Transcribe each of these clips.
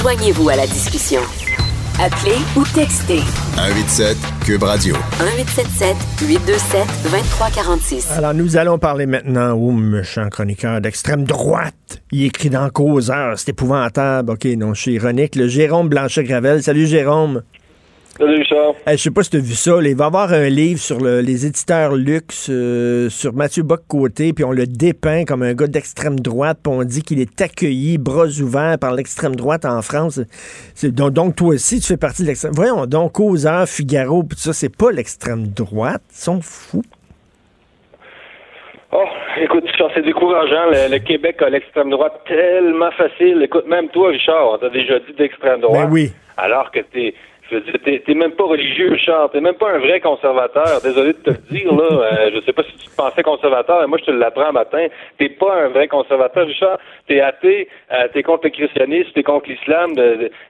Joignez-vous à la discussion. Appelez ou textez 187 Cube Radio. 1877 827 2346. Alors, nous allons parler maintenant au méchant chroniqueur d'extrême droite. Il écrit dans Causeur, c'est épouvantable. OK, non, je suis ironique. Le Jérôme Blanchet-Gravel. Salut, Jérôme. Salut Richard. Hey, je sais pas si tu as vu ça. là, il va y avoir un livre sur le- les éditeurs luxe, euh, sur Mathieu Bock-Côté, puis on le dépeint comme un gars d'extrême droite, puis on dit qu'il est accueilli, bras ouverts par l'extrême droite en France. C'est- donc, donc, toi aussi, tu fais partie de l'extrême Voyons donc, Causeur, Figaro, puis tout ça, c'est pas l'extrême droite. Ils sont fous. Oh, écoute, Richard, c'est décourageant. Le, le Québec a l'extrême droite tellement facile. Écoute, même toi, Richard, on t'a déjà dit d'extrême droite. Ben oui. Alors que t'es, je veux dire, t'es, même pas religieux, Richard. T'es même pas un vrai conservateur. Désolé de te le dire, là. Euh, je sais pas si tu te pensais conservateur, mais moi, je te l'apprends matin. T'es pas un vrai conservateur, Richard. T'es athée, euh, t'es contre le christianisme, t'es contre l'islam.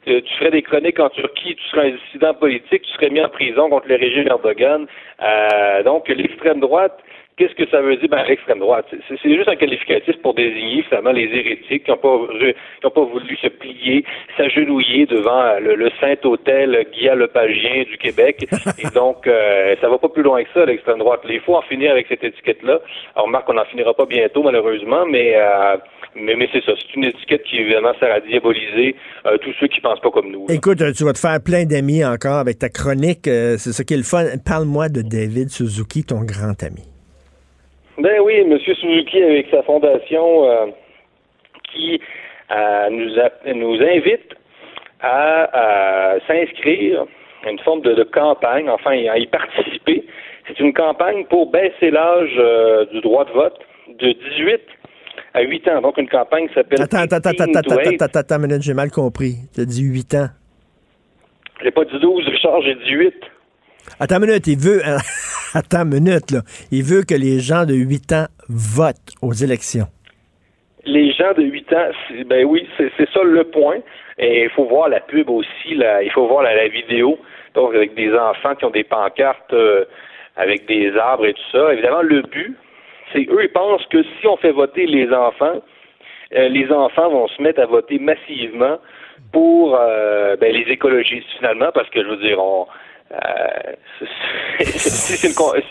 tu ferais des chroniques en Turquie, tu serais un dissident politique, tu serais mis en prison contre le régime Erdogan. Euh, donc, l'extrême droite, Qu'est-ce que ça veut dire, ben, l'extrême droite? C'est juste un qualificatif pour désigner, finalement, les hérétiques qui n'ont pas, pas voulu se plier, s'agenouiller devant le, Saint-Hôtel Guillaume Lepagien du Québec. Et donc, euh, ça va pas plus loin que ça, l'extrême droite. Il faut en finir avec cette étiquette-là. Alors, remarque, on n'en finira pas bientôt, malheureusement, mais, euh, mais, mais c'est ça. C'est une étiquette qui, évidemment, sert à diaboliser euh, tous ceux qui pensent pas comme nous. Écoute, euh, tu vas te faire plein d'amis encore avec ta chronique. c'est ça qui est le fun. Parle-moi de David Suzuki, ton grand ami. Ben oui, M. Suzuki avec sa fondation euh, qui euh, nous, a- nous invite à, à s'inscrire à une forme de, de campagne, enfin à y participer. C'est une campagne pour baisser l'âge euh, du droit de vote de 18 à 8 ans. Donc une campagne qui s'appelle Attends, attends, attends, 18 attends, attends, 8. attends, minute, j'ai mal compris. Tu as dit 8 ans. J'ai pas dit 12, Richard, j'ai 18. Attends une minute, il veut. Attends une minute, là. Il veut que les gens de 8 ans votent aux élections. Les gens de 8 ans, ben oui, c'est ça le point. Et il faut voir la pub aussi, là, il faut voir la, la vidéo, donc avec des enfants qui ont des pancartes euh, avec des arbres et tout ça. Évidemment, le but, c'est eux, ils pensent que si on fait voter les enfants, euh, les enfants vont se mettre à voter massivement pour euh, ben, les écologistes finalement, parce que je veux dire, on, euh, si c'est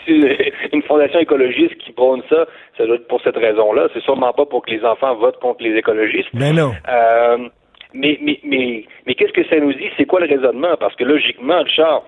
une, une fondation écologiste qui prône ça, ça doit être pour cette raison-là. C'est sûrement pas pour que les enfants votent contre les écologistes. Ben non. Euh, mais mais, mais, mais qu'est-ce que ça nous dit? C'est quoi le raisonnement? Parce que logiquement, Richard,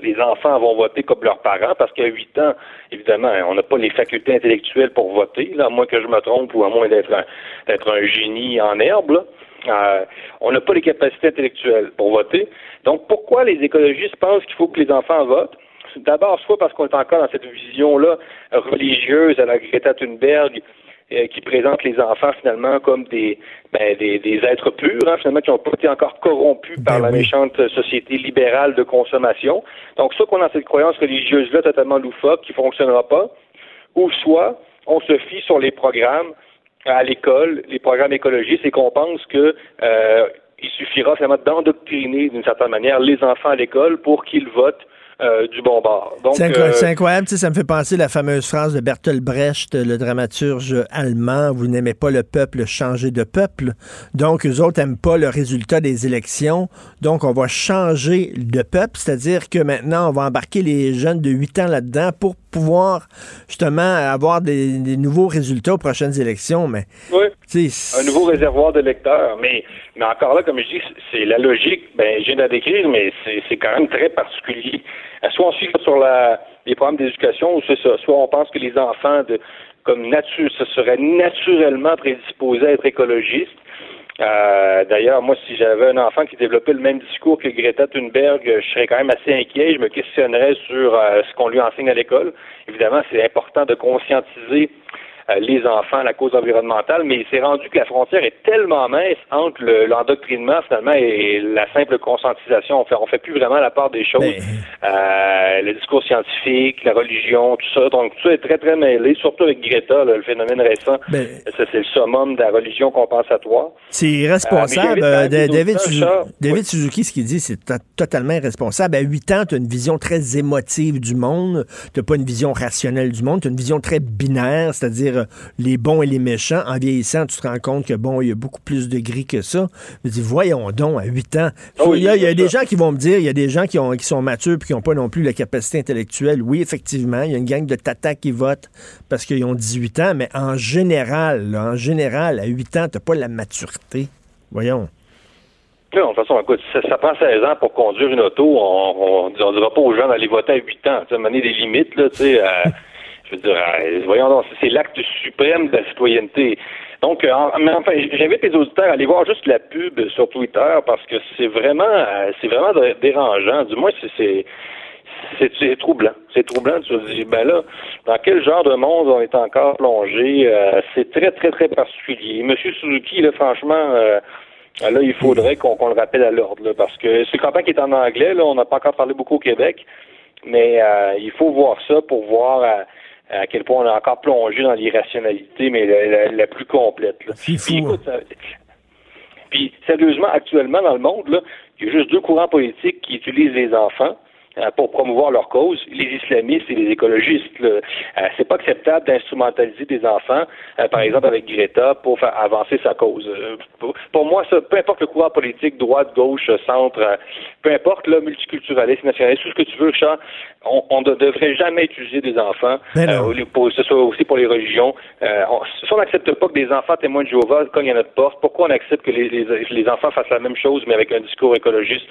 les enfants vont voter comme leurs parents, parce qu'à 8 ans, évidemment, on n'a pas les facultés intellectuelles pour voter, là, à moins que je me trompe ou à moins d'être un, d'être un génie en herbe. là. Euh, on n'a pas les capacités intellectuelles pour voter. Donc, pourquoi les écologistes pensent qu'il faut que les enfants votent? D'abord, soit parce qu'on est encore dans cette vision-là religieuse à la Greta Thunberg, euh, qui présente les enfants finalement comme des ben, des, des êtres purs, hein, finalement, qui n'ont pas été encore corrompus par Ben la méchante société libérale de consommation. Donc, soit qu'on a cette croyance religieuse-là totalement loufoque qui fonctionnera pas, ou soit on se fie sur les programmes à l'école, les programmes écologistes, et qu'on pense que euh, il suffira finalement d'endoctriner d'une certaine manière les enfants à l'école pour qu'ils votent du bon bord. C'est euh, c'est incroyable, tu sais, ça me fait penser à la fameuse phrase de Bertolt Brecht, le dramaturge allemand, vous n'aimez pas le peuple, changez de peuple. Donc, eux autres n'aiment pas le résultat des élections, donc on va changer de peuple, c'est-à-dire que maintenant, on va embarquer les jeunes de 8 ans là-dedans pour pouvoir justement avoir des, des nouveaux résultats aux prochaines élections, mais oui. Un nouveau réservoir de lecteurs. Mais, mais encore là, comme je dis, c'est la logique, ben, je viens de la décrire, mais c'est quand même très particulier. Soit on suit sur la, les programmes d'éducation, ou c'est ça. Soit on pense que les enfants, de, comme nature, se seraient naturellement prédisposés à être écologistes. Euh, D'ailleurs, moi, si j'avais un enfant qui développait le même discours que Greta Thunberg, je serais quand même assez inquiet. Je me questionnerais sur euh, ce qu'on lui enseigne à l'école. Évidemment, c'est important de conscientiser les enfants la cause environnementale, mais il s'est rendu que la frontière est tellement mince entre le- l'endoctrinement finalement et la simple conscientisation. On fait, on fait plus vraiment la part des choses. Ben. Euh, le discours scientifique, la religion, tout ça. Donc tout ça est très très mêlé, surtout avec Greta, là, le phénomène récent. Ben. Ça c'est le summum de la religion compensatoire. C'est Euh, irresponsable. mais Euh, David. David Oui. Suzuki, ce qu'il dit, c'est to- totalement irresponsable. À 8 ans, tu as une vision très émotive du monde. Tu pas une vision rationnelle du monde. Tu as une vision très binaire, c'est-à-dire dire les bons et les méchants. En vieillissant, tu te rends compte que bon, il y a beaucoup plus de gris que ça. Je dis, voyons donc, à 8 ans. Ah il y a, des gens qui vont me dire, il y a des gens qui, ont, qui sont matures et qui n'ont pas non plus la capacité intellectuelle. Oui, effectivement, il y a une gang de tatas qui votent parce qu'ils ont 18 ans, mais en général, en général, à 8 ans, tu n'as pas la maturité. Voyons. Non, de toute façon, écoute, ça, ça, prend 16 ans pour conduire une auto. On ne dira pas aux gens d'aller voter à 8 ans. Tu sais, mener des limites, là, tu sais. Euh, je euh, voyons donc, c'est l'acte suprême de la citoyenneté. Donc, euh, mais enfin, j'invite les auditeurs à aller voir juste la pub sur Twitter parce que c'est vraiment, euh, c'est vraiment dérangeant. Du moins, c'est, c'est, troublant. C'est troublant. Tu te dis, ben là, dans quel genre de monde on est encore plongé? C'est très, très, très particulier. Monsieur Suzuki, là, franchement. Là, il faudrait qu'on le rappelle à l'ordre, parce que une campagne qui est en anglais, là, on n'a pas encore parlé beaucoup au Québec, mais il faut voir ça pour voir à quel point on est encore plongé dans l'irrationalité, mais la, plus complète. Puis, puis, sérieusement, actuellement dans le monde, là, il y a juste deux courants politiques qui utilisent les enfants pour promouvoir leur cause, les islamistes et les écologistes. Euh, c'est pas acceptable d'instrumentaliser des enfants, euh, par exemple avec Greta, pour faire avancer sa cause. Pour, moi, ça, peu importe le courant politique, droite, gauche, centre, peu importe le multiculturalisme, nationaliste, tout ce que tu veux, Richard, on, ne devrait jamais utiliser des enfants, pour, ce soit aussi pour les religions. On, si on n'accepte pas que des enfants témoins de Jéhovah cognent à notre porte, pourquoi on accepte que les, les, enfants fassent la même chose, mais avec un discours écologiste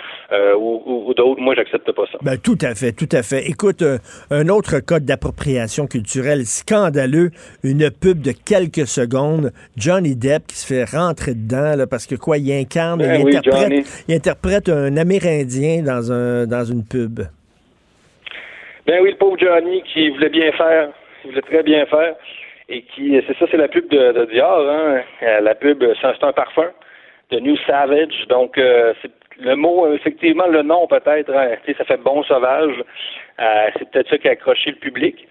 ou, ou, d'autres? Moi, j'accepte pas ça. Ben, tout à fait, tout à fait. Écoute, euh, un autre code d'appropriation culturelle scandaleux, une pub de quelques secondes, Johnny Depp qui se fait rentrer dedans parce que quoi, il incarne, ben il, interprète, un Amérindien dans, un, dans une pub. Ben oui, le pauvre Johnny qui voulait bien faire, il voulait très bien faire, et qui, c'est ça, c'est la pub de, Dior, hein? Euh, la pub, c'est un parfum de New Savage, donc euh, c'est le mot, euh, effectivement, le nom peut-être, hein, ça fait bon sauvage. Euh, c'est peut-être ça qui a accroché le public.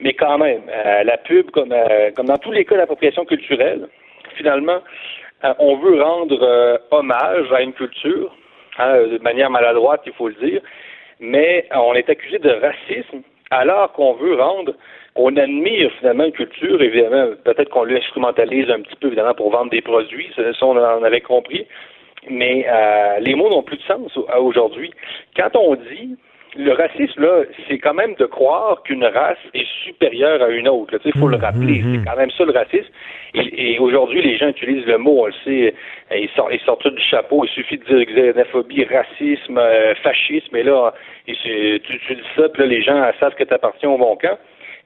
Mais quand même, euh, la pub, comme, comme dans tous les cas d'appropriation culturelle, finalement, on veut rendre hommage à une culture, hein, de manière maladroite, il faut le dire, mais on est accusé de racisme alors qu'on veut rendre, on admire finalement une culture, évidemment, peut-être qu'on l'instrumentalise un petit peu, évidemment, pour vendre des produits, ça, on en avait compris, mais euh, les mots n'ont plus de sens aujourd'hui. Quand on dit le racisme, là, c'est quand même de croire qu'une race est supérieure à une autre. Il faut le mmh, rappeler. C'est quand même ça le racisme. Et, aujourd'hui, les gens utilisent le mot, on le sait, ils sortent, ils sortent tout du chapeau. Il suffit de dire xénophobie, racisme, euh, fascisme, et là, tu, tu dis ça, puis là, les gens savent que tu appartiens au bon camp.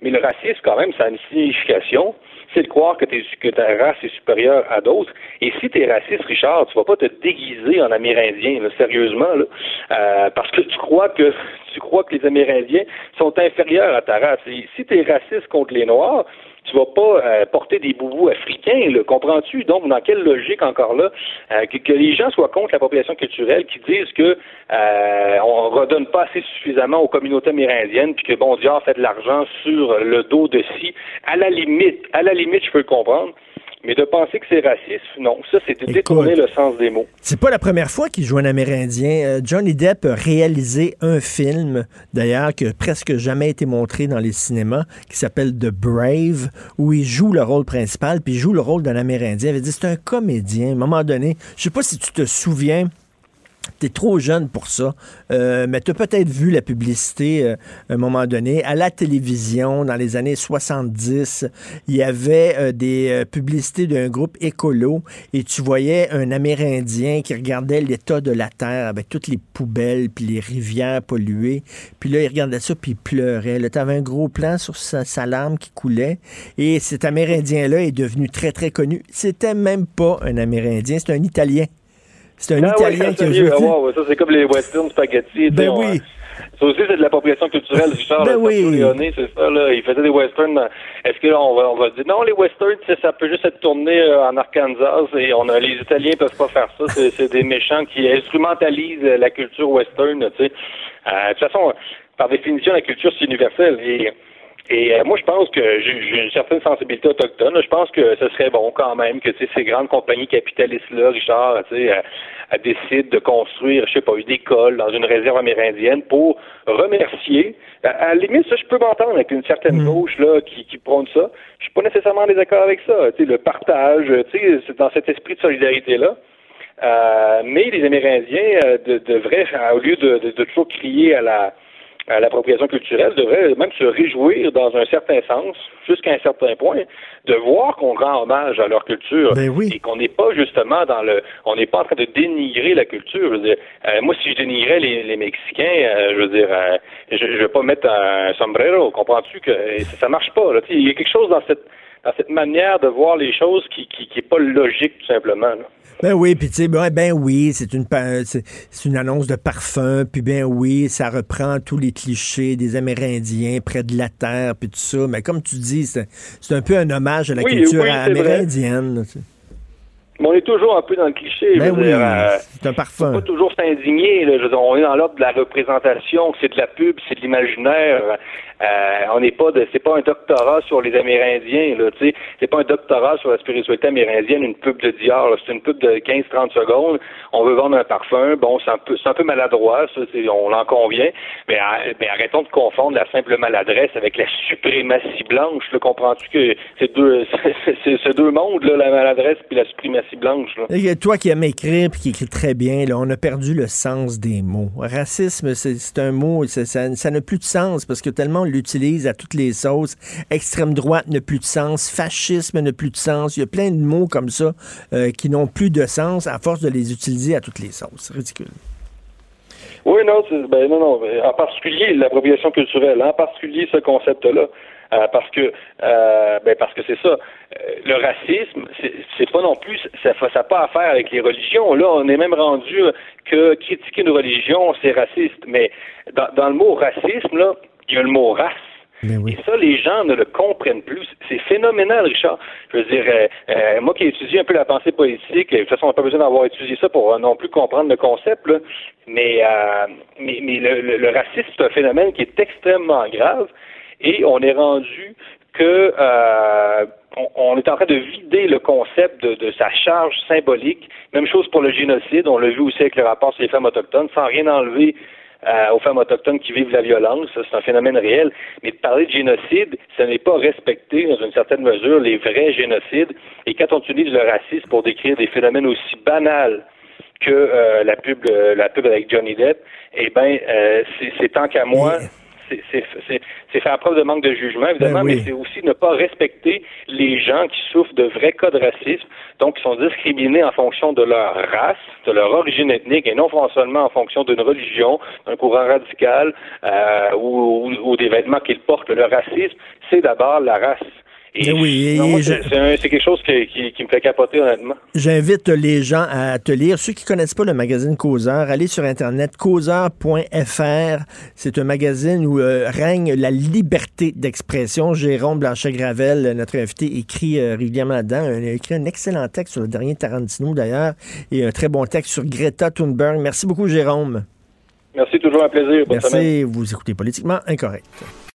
Mais le racisme, quand même, ça a une signification c'est de croire que, que ta race est supérieure à d'autres. Et si tu es raciste, Richard, tu vas pas te déguiser en Amérindien, sérieusement, là, euh, parce que tu crois que tu crois que les Amérindiens sont inférieurs à ta race. Si tu es raciste contre les Noirs, tu vas pas euh, porter des boubous africains, comprends-tu? Donc, dans quelle logique encore là euh, que, les gens soient contre l'appropriation culturelle, qui disent que euh, on redonne pas assez suffisamment aux communautés amérindiennes, puis que bon Dieu fait de l'argent sur le dos de si, à la limite, à la limite, je peux le comprendre. Mais de penser que c'est raciste, non. Ça, c'est de détourner le sens des mots. C'est pas la première fois qu'il joue un Amérindien. Euh, Johnny Depp a réalisé un film, d'ailleurs, qui a presque jamais été montré dans les cinémas, qui s'appelle The Brave, où il joue le rôle principal, puis il joue le rôle d'un Amérindien. Il avait dit, c'est un comédien. À un moment donné, je sais pas si tu te souviens, T'es trop jeune pour ça, euh, mais tu as peut-être vu la publicité euh, à un moment donné. À la télévision, dans les années 70, il y avait euh, des publicités d'un groupe écolo et tu voyais un Amérindien qui regardait l'état de la Terre avec toutes les poubelles puis les rivières polluées. Puis là, il regardait ça puis il pleurait. Là, tu avais un gros plan sur sa, sa qui coulait. Et cet Amérindien-là est devenu très, très connu. C'était même pas un Amérindien, c'est un Italien. C'est un ah Italien qui a joué. Ah ça, c'est comme les western spaghetti. Ben oui. Ça aussi, c'est de l'appropriation culturelle. Richard ben oui. c'est ça, là. Il faisait des westerns. Est-ce que là, on va, on va dire, non, les westerns, ça peut juste être tourné euh, en Arkansas et on a, les Italiens peuvent pas faire ça. C'est des méchants qui instrumentalisent la culture western, tu sais. Euh, de toute façon, par définition, la culture, c'est universel. Et Et euh, moi, je pense que j'ai une certaine sensibilité autochtone. Je pense que ce serait bon quand même que ces grandes compagnies capitalistes-là, Richard, tu sais, décident de construire, je sais pas, une école dans une réserve amérindienne pour remercier. À, la limite, ça, je peux m'entendre avec une certaine mm. gauche là qui, qui prône ça. Je suis pas nécessairement en désaccord avec ça. Tu sais, le partage, tu sais, c'est dans cet esprit de solidarité-là. Euh, mais les Amérindiens euh, devraient, au lieu de, de, toujours crier à la à l'appropriation culturelle devrait même se réjouir dans un certain sens, jusqu'à un certain point, de voir qu'on rend hommage à leur culture ben et qu'on n'est pas justement dans le, on n'est pas en train de dénigrer la culture. Je veux dire, euh, moi, si je dénigrais les, les Mexicains, euh, je veux dire, euh, je, je vais pas mettre un sombrero. Comprends-tu que ça marche pas là. Il y a quelque chose dans cette dans cette manière de voir les choses qui qui, qui est pas logique tout simplement. Là. Ben oui, puis tu sais, ben, ben, oui, c'est une, c'est une annonce de parfum, puis ben oui, ça reprend tous les clichés des Amérindiens près de la terre, puis tout ça. Mais comme tu dis, c'est un peu un hommage à la culture amérindienne. Mais on est toujours un peu dans le cliché. Ben oui, euh, c'est un parfum. pas toujours s'indigner. On est dans l'ordre de la représentation, c'est de la pub, c'est de l'imaginaire. Euh, on n'est pas de, c'est pas un doctorat sur les Amérindiens, là, tu sais. C'est pas un doctorat sur la spiritualité amérindienne, une pub de Dior, c'est une pub de 15-30 secondes. On veut vendre un parfum. Bon, c'est un peu, c'est un peu maladroit, ça, on en convient. Mais, mais, arrêtons de confondre la simple maladresse avec la suprématie blanche, le Comprends-tu que c'est deux, c'est, deux mondes, là, la maladresse puis la suprématie blanche, là. Et toi qui aimes écrire puis qui écrit très bien, là, on a perdu le sens des mots. Racisme, c'est, un mot, ça, n'a plus de sens parce que tellement l'utilise à toutes les sauces. Extrême droite n'a plus de sens, fascisme n'a plus de sens. Il y a plein de mots comme ça euh, qui n'ont plus de sens à force de les utiliser à toutes les sauces. Ridicule. Oui, non, ben, non, non. En particulier l'appropriation culturelle, en particulier ce concept-là. Euh, parce que euh, ben parce que c'est ça. le racisme, c'est pas non plus ça n'a pas à faire avec les religions. Là, on est même rendu que critiquer une religion, c'est raciste. Mais dans, dans le mot racisme, là, il y a le mot race. Et ça, les gens ne le comprennent plus. C'est phénoménal, Richard. Je veux dire, euh, euh, moi qui ai étudié un peu la pensée politique, de toute façon, on n'a pas besoin d'avoir étudié ça pour euh, non plus comprendre le concept, là. mais, mais, mais le, racisme, c'est un phénomène qui est extrêmement grave et on est rendu que on, est en train de vider le concept de, sa charge symbolique. Même chose pour le génocide, on l'a vu aussi avec le rapport sur les femmes autochtones, sans rien enlever euh, aux femmes autochtones qui vivent la violence. C'est un phénomène réel. Mais de parler de génocide, ce n'est pas respecter, dans une certaine mesure, les vrais génocides. Et quand on utilise le racisme pour décrire des phénomènes aussi banals que euh, la pub la pub avec Johnny Depp, eh ben euh, c'est tant qu'à moi c'est faire preuve de manque de jugement, évidemment, ben mais c'est aussi ne pas respecter les gens qui souffrent de vrais cas de racisme, donc qui sont discriminés en fonction de leur race, de leur origine ethnique, et non seulement en fonction d'une religion, d'un courant radical euh, ou, ou, des vêtements qu'ils portent. Le racisme, c'est d'abord la race. Et oui, c'est quelque chose qui, me fait capoter, honnêtement. J'invite les gens à te lire. Ceux qui connaissent pas le magazine Causeur, allez sur Internet, causeur.fr. C'est un magazine où euh, règne la liberté d'expression. Jérôme Blanchet-Gravel, notre invité, écrit euh, régulièrement là-dedans. Il a écrit un excellent texte sur le dernier Tarantino, d'ailleurs, et un très bon texte sur Greta Thunberg. Merci beaucoup, Jérôme. Merci, toujours un plaisir. Merci. Vous écoutez Politiquement Incorrect.